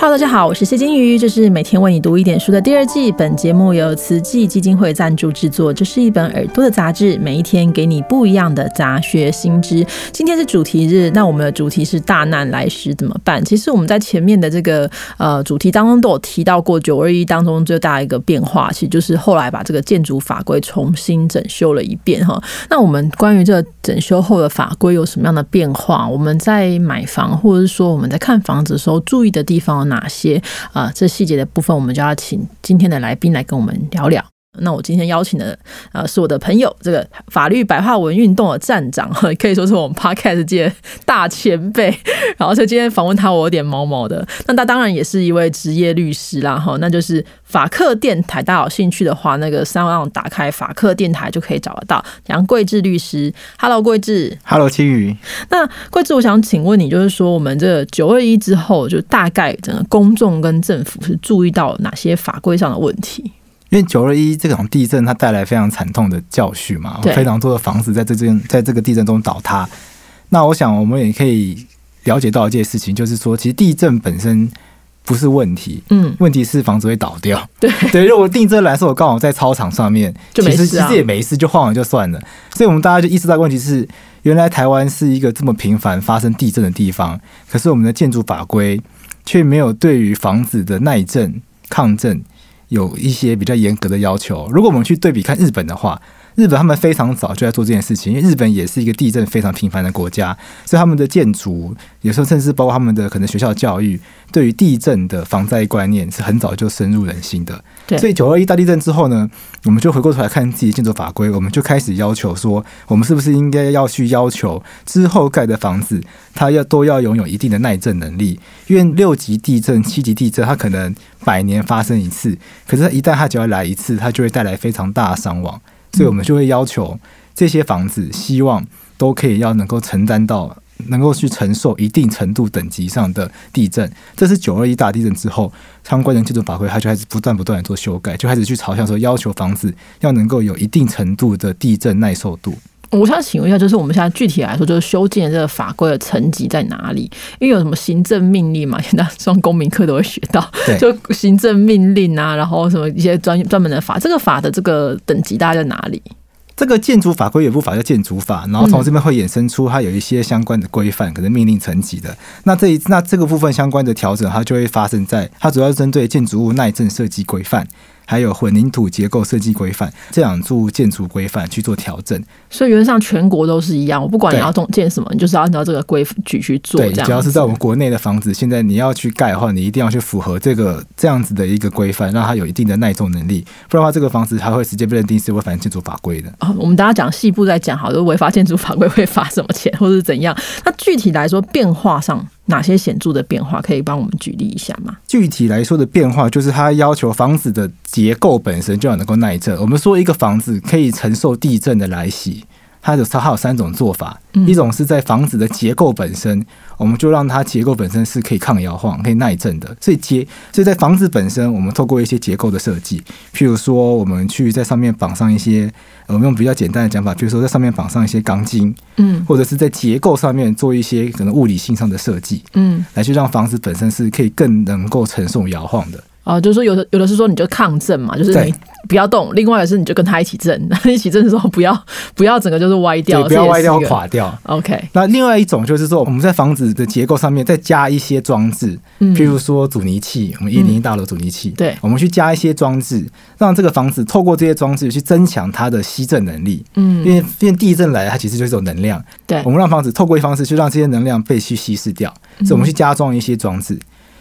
Hello，大家好，我是谢金鱼，这是每天为你读一点书的第二季。本节目由慈济基金会赞助制作，这是一本耳朵的杂志，每一天给你不一样的杂学新知。今天是主题日，那我们的主题是大难来时怎么办？其实我们在前面的这个呃主题当中都有提到过，九二一当中最大一个变化，其实就是后来把这个建筑法规重新整修了一遍哈。那我们关于这个整修后的法规有什么样的变化？我们在买房或者是说我们在看房子的时候注意的地方哪些啊？这细节的部分，我们就要请今天的来宾来跟我们聊聊。那我今天邀请的呃是我的朋友，这个法律白话文运动的站长，可以说是我们 podcast 界大前辈。然后所以今天访问他，我有点毛毛的。那他当然也是一位职业律师啦，哈，那就是法客电台。大家有兴趣的话，那个三万打开法客电台就可以找得到杨贵志律师。Hello，贵志。Hello，青宇。那贵志，我想请问你，就是说我们这九二一之后，就大概整个公众跟政府是注意到哪些法规上的问题？因为九二一这种地震，它带来非常惨痛的教训嘛，非常多的房子在这件在这个地震中倒塌。那我想我们也可以了解到一件事情，就是说，其实地震本身不是问题，嗯，问题是房子会倒掉。对 对，如果地震来说，我刚好在操场上面，就没事啊其实其实也没事，就晃了就算了。所以我们大家就意识到问题是，原来台湾是一个这么频繁发生地震的地方，可是我们的建筑法规却没有对于房子的耐震、抗震有一些比较严格的要求。如果我们去对比看日本的话，日本他们非常早就在做这件事情，因为日本也是一个地震非常频繁的国家，所以他们的建筑有时候甚至包括他们的可能学校教育，对于地震的防灾观念是很早就深入人心的。所以九二一大地震之后呢，我们就回过头来看自己的建筑法规，我们就开始要求说，我们是不是应该要去要求之后盖的房子，它要都要拥有一定的耐震能力，因为六级地震、七级地震，它可能百年发生一次，可是它一旦它只要来一次，它就会带来非常大的伤亡，所以我们就会要求这些房子，希望都可以要能够承担到。能够去承受一定程度等级上的地震，这是九二一大地震之后相关的建筑法规，它就开始不断不断的做修改，就开始去朝向说要求房子要能够有一定程度的地震耐受度。我想请问一下，就是我们现在具体来说，就是修建这个法规的层级在哪里？因为有什么行政命令嘛，现在上公民课都会学到，就行政命令啊，然后什么一些专专门的法，这个法的这个等级大概在哪里？这个建筑法规有一部法叫建筑法，然后从这边会衍生出它有一些相关的规范，可能命令层级的。那这一那这个部分相关的调整，它就会发生在它主要是针对建筑物耐震设计规范，还有混凝土结构设计规范这两组建筑规范去做调整。所以原则上全国都是一样，我不管你要中建什么，你就是要按照这个规矩去做。对，只要是在我们国内的房子，现在你要去盖的话，你一定要去符合这个这样子的一个规范，让它有一定的耐重能力，不然的话，这个房子它会直接被认定是违反建筑法规的。啊，我们大家讲细部再讲好，就是违法建筑法规会罚什么钱，或者是怎样？那具体来说，变化上哪些显著的变化，可以帮我们举例一下吗？具体来说的变化，就是它要求房子的结构本身就要能够耐震。我们说一个房子可以承受地震的来袭，它有它有三种做法，嗯一种是在房子的结构本身，我们就让它结构本身是可以抗摇晃、可以耐震的。所以结，所以在房子本身，我们透过一些结构的设计，譬如说我们去在上面绑上一些，呃我们用比较简单的讲法，比如说在上面绑上一些钢筋，嗯或者是在结构上面做一些可能物理性上的设计，嗯，来去让房子本身是可以更能够承受摇晃的。啊、就是说有的有的是说你就抗震嘛，就是不要动；另外的是你就跟他一起震，一起震的时候不要不要整个就是歪掉，对，不要歪掉。垮掉。OK，那另外一种就是说，我们在房子的结构上面再加一些装置，嗯，譬如说阻尼器，我们一零一大楼阻尼器，对我们去加一些装置，让这个房子透过这些装置去增强它的吸震能力。嗯因为因为地震来，它其实就是一种能量，对我们让房子透过一方式去让这些能量被去稀释掉，嗯所以我们去加装一些装置。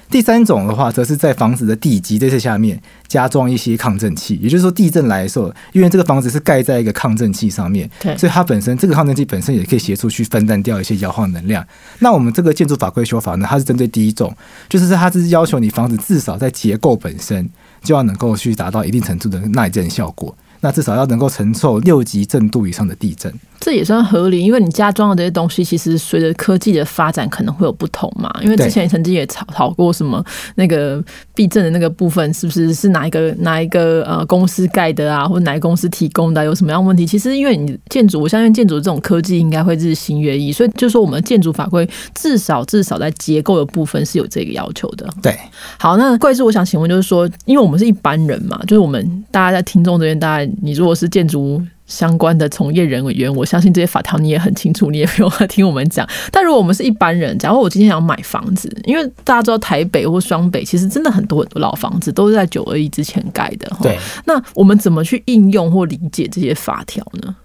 第三种的话，则是在房子的地基这些下面加装一些抗震器，也就是说地震来的时候，因为这个房子是盖在一个抗震器上面，对所以它本身这个抗震器本身也可以协助去分担掉一些摇晃能量。那我们这个建筑法规修法呢，它是针对第一种，就是它是要求你房子至少在结构本身就要能够去达到一定程度的耐震效果。那至少要能够承受六级震度以上的地震。这也算合理，因为你家装的这些东西，其实随着科技的发展可能会有不同嘛。因为之前曾经也吵吵过什么那个避震的那个部分，是不是是哪一个哪一个呃公司盖的啊，或者哪个公司提供的，有什么样问题？其实因为你建筑，我相信建筑这种科技应该会日新月异，所以就是说我们建筑法规至少至少在结构的部分是有这个要求的。对，好，那贵志，我想请问就是说，因为我们是一般人嘛，就是我们大家在听众这边，大家你如果是建筑。相关的从业人员，我相信这些法条你也很清楚，你也不用听我们讲。但如果我们是一般人，假如我今天想买房子，因为大家知道台北或双北其实真的很多很多老房子都是在九二一之前盖的。对，那我们怎么去应用或理解这些法条呢？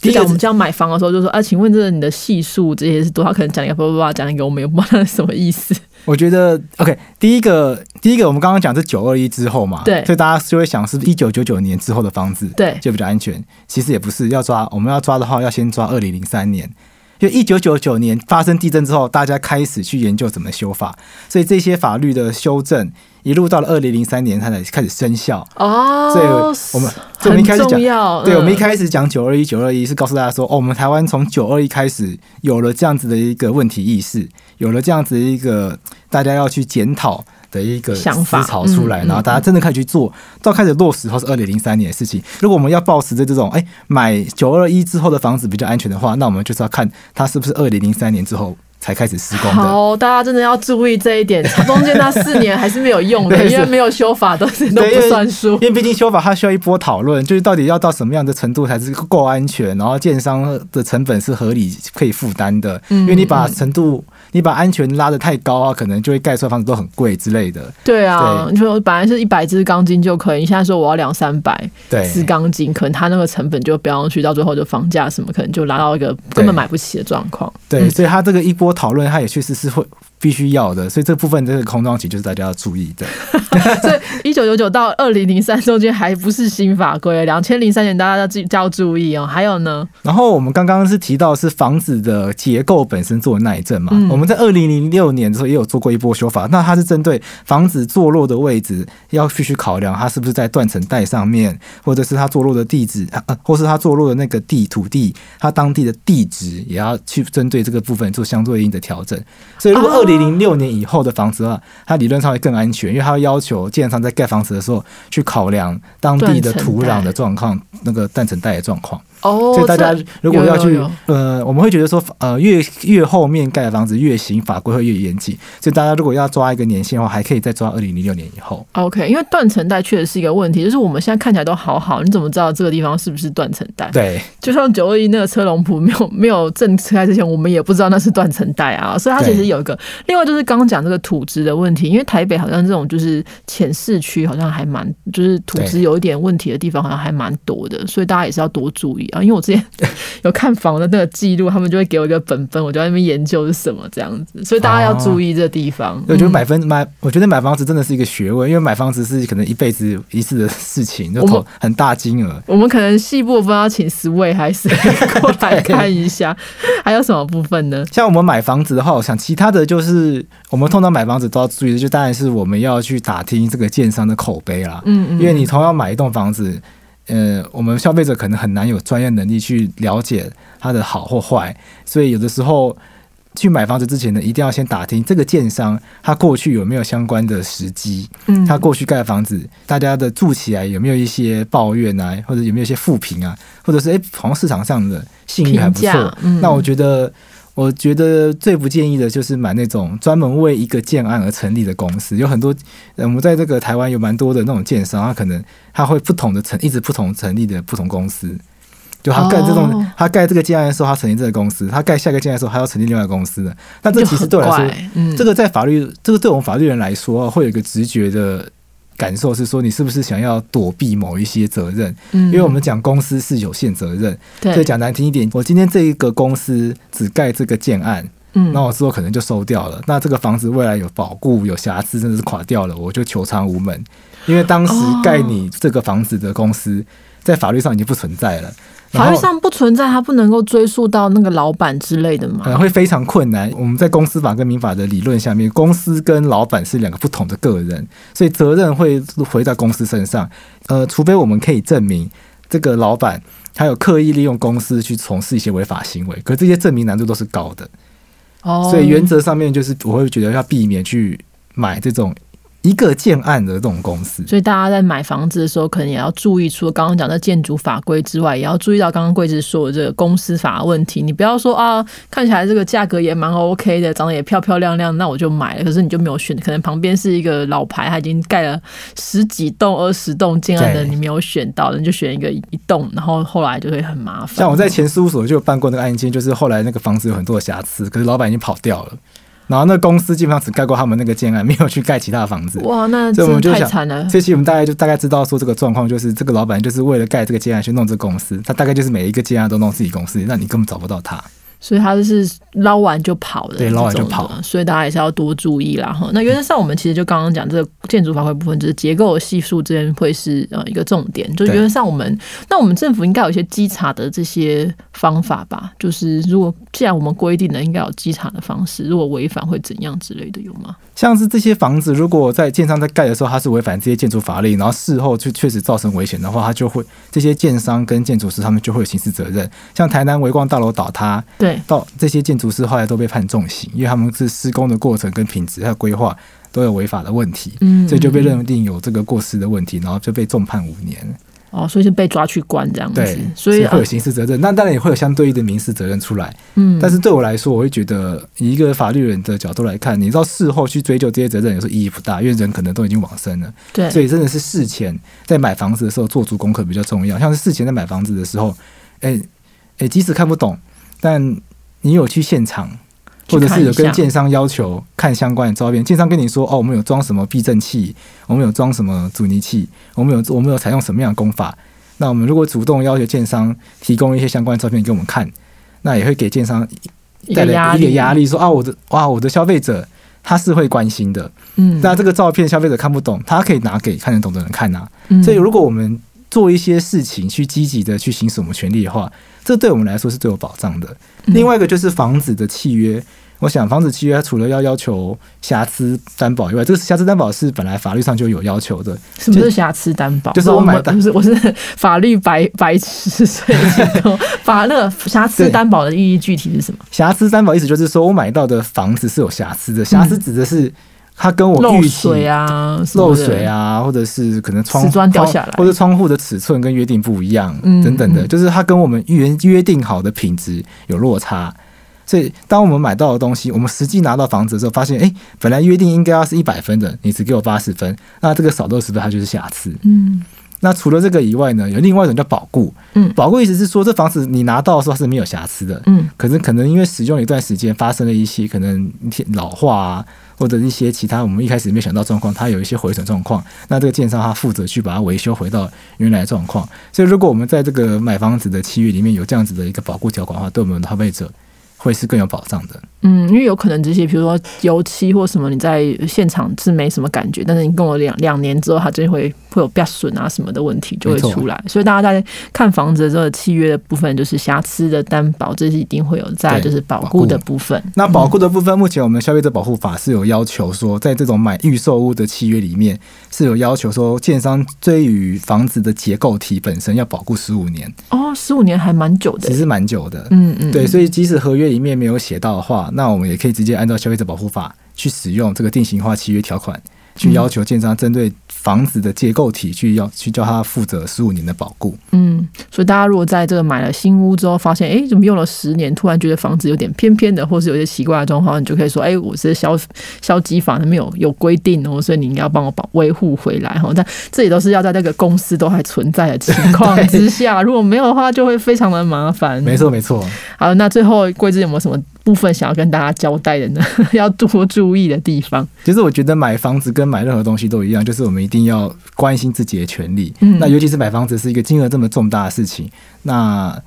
就讲我们这样买房的时候，就说啊，请问这你的系数这些是多少？可能讲一个叭叭叭，讲一个我们也不知道什么意思。我觉得 OK，第一个第一个我们刚刚讲是九二一之后嘛，对，所以大家就会想是不是一九九九年之后的房子，对，就比较安全。其实也不是，要抓我们要抓的话，要先抓二零零三年。就一九九九年发生地震之后，大家开始去研究怎么修法，所以这些法律的修正一路到了二零零三年，它才开始生效。哦，所以我们我们一开始讲，对，我们一嗯开始讲九二一九二一是告诉大家说，哦，我们台湾从九二一开始有了这样子的一个问题意识，有了这样子的一个大家要去检讨。的一个想法思潮出来，嗯然后大家真的开始去做，到开始落实后是二零零三年的事情。如果我们要抱持着这种，哎，买九二一之后的房子比较安全的话，那我们就是要看它是不是二零零三年之后才开始施工的。好，大家真的要注意这一点，中间那四年还是没有用的，因为没有修法，都是都不算数因。为毕竟修法它需要一波讨论，就是到底要到什么样的程度才是够安全，然后建商的成本是合理可以负担的。嗯因为你把程度，你把安全拉得太高啊，可能就会盖出来房子都很贵之类的。对啊，对你说本来是一百支钢筋就可以，你现在说我要两三百对，支钢筋，可能它那个成本就飙上去，到最后就房价什么可能就拉到一个根本买不起的状况。对，所以它这个一波讨论，它也确实是会必须要的，所以这部分这个空窗期就是大家要注意的。所以一九九九到二零零三中间还不是新法规，两千零三年大家要记要注意哦。还有呢，然后我们刚刚是提到是房子的结构本身做耐震嘛，嗯我们在二零零六年的时候也有做过一波修法，那它是针对房子坐落的位置要必须考量它是不是在断层带上面，或者是它坐落的地址，呃，或是它坐落的那个地土地，它当地的地址也要去针对这个部分做相对应的调整。所以如果哦二零零六年以后的房子的话，它理论上会更安全，因为它会要求建商在盖房子的时候去考量当地的土壤的状况，那个断层带的状况。哦，所以大家如果要去呃，我们会觉得说，呃，越越后面盖的房子越新，法规会越严谨。所以大家如果要抓一个年限的话，还可以再抓二零零六年以后。OK，因为断层带确实是一个问题，就是我们现在看起来都好好，你怎么知道这个地方是不是断层带？对就像九二一那个车龙埔没有 没有正车开之前，我们也不知道那是断层带啊，所以它其实有一个。另外就是刚刚讲这个土质的问题，因为台北好像这种就是浅市区，好像还蛮就是土质有一点问题的地方，好像还蛮多的，所以大家也是要多注意啊。因为我之前 有看房的那个记录，他们就会给我一个本本，我就在那边研究是什么这样子，所以大家要注意这地方。我觉得嗯买分买，我觉得买房子真的是一个学问，因为买房子是可能一辈子一次的事情，就投很大金额。我们可能细部分要请十位还是 过来看一下，还有什么部分呢？像我们买房子的话，我想其他的就是我们通常买房子都要注意的，就当然是我们要去打听这个建商的口碑啦。嗯嗯，因为你同样买一栋房子，呃，我们消费者可能很难有专业能力去了解它的好或坏，所以有的时候去买房子之前呢，一定要先打听这个建商他过去有没有相关的时机，嗯他过去盖房子，大家的住起来有没有一些抱怨啊，或者有没有一些负评啊，或者是诶，好像市场上的信誉还不评错，嗯那我觉得。我觉得最不建议的就是买那种专门为一个建案而成立的公司，有很多我们在这个台湾有蛮多的那种建商，他可能他会不同的成一直不同成立的不同公司，就他盖这种、他盖这个建案的时候，他成立这个公司，他盖下一个建案的时候，他要成立另外一个公司的。那这其实对我来说，嗯，这个在法律，这个对我们法律人来说，会有一个直觉的感受是说，你是不是想要躲避某一些责任？因因为我们讲公司是有限责任，所以对，讲难听一点，我今天这一个公司只盖这个建案，嗯那我之后可能就收掉了。那这个房子未来有保固、有瑕疵，甚至是垮掉了，我就求偿无门。因为当时哦盖你这个房子的公司，在法律上已经不存在了。法律上不存在，它不能够追溯到那个老板之类的吗？会非常困难。我们在公司法跟民法的理论下面，公司跟老板是两个不同的个人，所以责任会回到公司身上。呃，除非我们可以证明这个老板他有刻意利用公司去从事一些违法行为，可这些证明难度都是高的，哦，所以原则上面就是我会觉得要避免去买这种。一个建案的这种公司，所以大家在买房子的时候，可能也要注意，除了刚刚讲的建筑法规之外，也要注意到刚刚贵子说的这个公司法问题。你不要说啊，看起来这个价格也蛮 OK 的，长得也漂漂亮亮，那我就买了。可是你就没有选，可能旁边是一个老牌，他已经盖了十几栋、二十栋建案的，你没有选到，你就选一个一栋，然后后来就会很麻烦。像我在前事务所就有办过那个案件，就是后来那个房子有很多瑕疵，可是老板已经跑掉了。然后那公司基本上只盖过他们那个建案，没有去盖其他的房子。哇，那真的太惨了。这期我们大概就大概知道说这个状况，就是这个老板就是为了盖这个建案去弄这个公司，他大概就是每一个建案都弄自己公司，那你根本找不到他。所以他就是捞完就跑的，对，捞完就跑。所以大家也是要多注意啦哈。那原则上我们其实就刚刚讲这个建筑法规部分，就是结构系数这边会是呃一个重点。就原则上我们，那我们政府应该有一些稽查的这些方法吧？就是如果既然我们规定了应该有稽查的方式，如果违反会怎样之类的有吗？像是这些房子，如果在建商在盖的时候，它是违反这些建筑法令，然后事后就确实造成危险的话，它就会这些建商跟建筑师他们就会有刑事责任。像台南维光大楼倒塌，对，到这些建筑师后来都被判重刑，因为他们是施工的过程跟品质还有规划都有违法的问题，嗯，所以就被认定有这个过失的问题，然后就被重判五年。哦，所以是被抓去关这样子，所以会有刑事责任，那当然也会有相对应的民事责任出来。嗯，但是对我来说，我会觉得以一个法律人的角度来看，你知道事后去追究这些责任，有时候意义不大，因为人可能都已经往生了。对，所以真的是事前在买房子的时候做足功课比较重要。像是事前在买房子的时候，哎哎，即使看不懂，但你有去现场。或者是有跟建商要求看相关的照片，建商跟你说哦，我们有装什么避震器，我们有装什么阻尼器，我们有我们有采用什么样的工法。那我们如果主动要求建商提供一些相关的照片给我们看，那也会给建商带来一个压力，说啊，我的哇，我的消费者他是会关心的。嗯，那这个照片消费者看不懂，他可以拿给看得懂的人看呐。所以如果我们做一些事情去积极的去行使我们权利的话，这对我们来说是最有保障的。另外一个就是房子的契约，我想房子契约除了要要求瑕疵担保以外，这个瑕疵担保是本来法律上就有要求的。什么是瑕疵担保？就是我买不是我是法律白白痴，所以法那个瑕疵担保的意义具体是什么？瑕疵担保意思就是说我买到的房子是有瑕疵的，瑕疵指的是它跟我漏水啊、漏水啊，或者是可能窗砖掉下来，或者窗户的尺寸跟约定不一样等等的，就是它跟我们原约定好的品质有落差。所以，当我们买到的东西，我们实际拿到房子的时候，发现，哎，本来约定应该要是一百分的，你只给我八十分，那这个少六十分，它就是瑕疵。嗯。那除了这个以外呢，有另外一种叫保固。嗯。保固意思是说，这房子你拿到的时候是没有瑕疵的。嗯。可是可能因为使用一段时间，发生了一些可能老化啊，或者一些其他我们一开始没想到状况，它有一些毁损状况，那这个建商他负责去把它维修回到原来状况。所以，如果我们在这个买房子的契约里面有这样子的一个保固条款的话，对我们的消费者。会是更有保障的。嗯，因为有可能这些，比如说油漆或什么，你在现场是没什么感觉，但是你跟我两两年之后，它就会会有变损啊什么的问题就会出来。所以大家在看房子的这个契约的部分，就是瑕疵的担保，这是一定会有在就是保固的部分。那保固的部分，目前我们消费者保护法是有要求说，在这种买预售屋的契约里面是有要求说，建商对于房子的结构体本身要保固十五年。哦，十五年还蛮久的，其实蛮久的。嗯嗯，对，所以即使合约里面没有写到的话，那我们也可以直接按照消费者保护法去使用这个定型化契约条款，去要求建商针对。房子的结构体去要去叫他负责十五年的保固。嗯，所以大家如果在这个买了新屋之后，发现哎怎么用了十年，突然觉得房子有点偏偏的，或是有些奇怪的状况，你就可以说哎，我是消消基法那边有有规定哦，所以你应该要帮我保维护回来哈。但这也都是要在那个公司都还存在的情况之下，如果没有的话，就会非常的麻烦。没错没错。好，那最后贵子有没有什么部分想要跟大家交代的呢？要多注意的地方。其实我觉得买房子跟买任何东西都一样，就是我们一定。要关心自己的权利。嗯，那尤其是买房子是一个金额这么重大的事情。那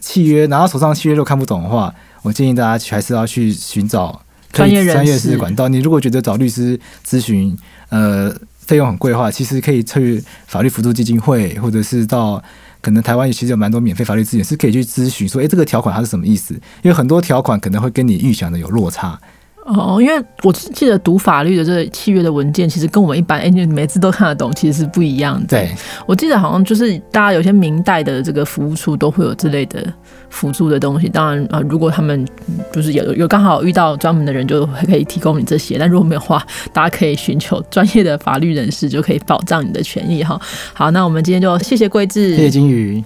契约拿到手上契约，都看不懂的话，我建议大家还是要去寻找专业专业的管道。你如果觉得找律师咨询，呃，费用很贵的话，其实可以去法律辅助基金会，或者是到可能台湾其实有蛮多免费法律资源，是可以去咨询说，哎，这个条款它是什么意思？因为很多条款可能会跟你预想的有落差。哦，因为我记得读法律的这个契约的文件，其实跟我们一般哎，你每次都看得懂，其实是不一样的。对，我记得好像就是大家有些明代的这个服务处都会有之类的辅助的东西。当然啊，如果他们就是有有刚好遇到专门的人，就可以提供你这些。但如果没有的话，大家可以寻求专业的法律人士，就可以保障你的权益哈。好，那我们今天就谢谢桂智，谢谢金鱼。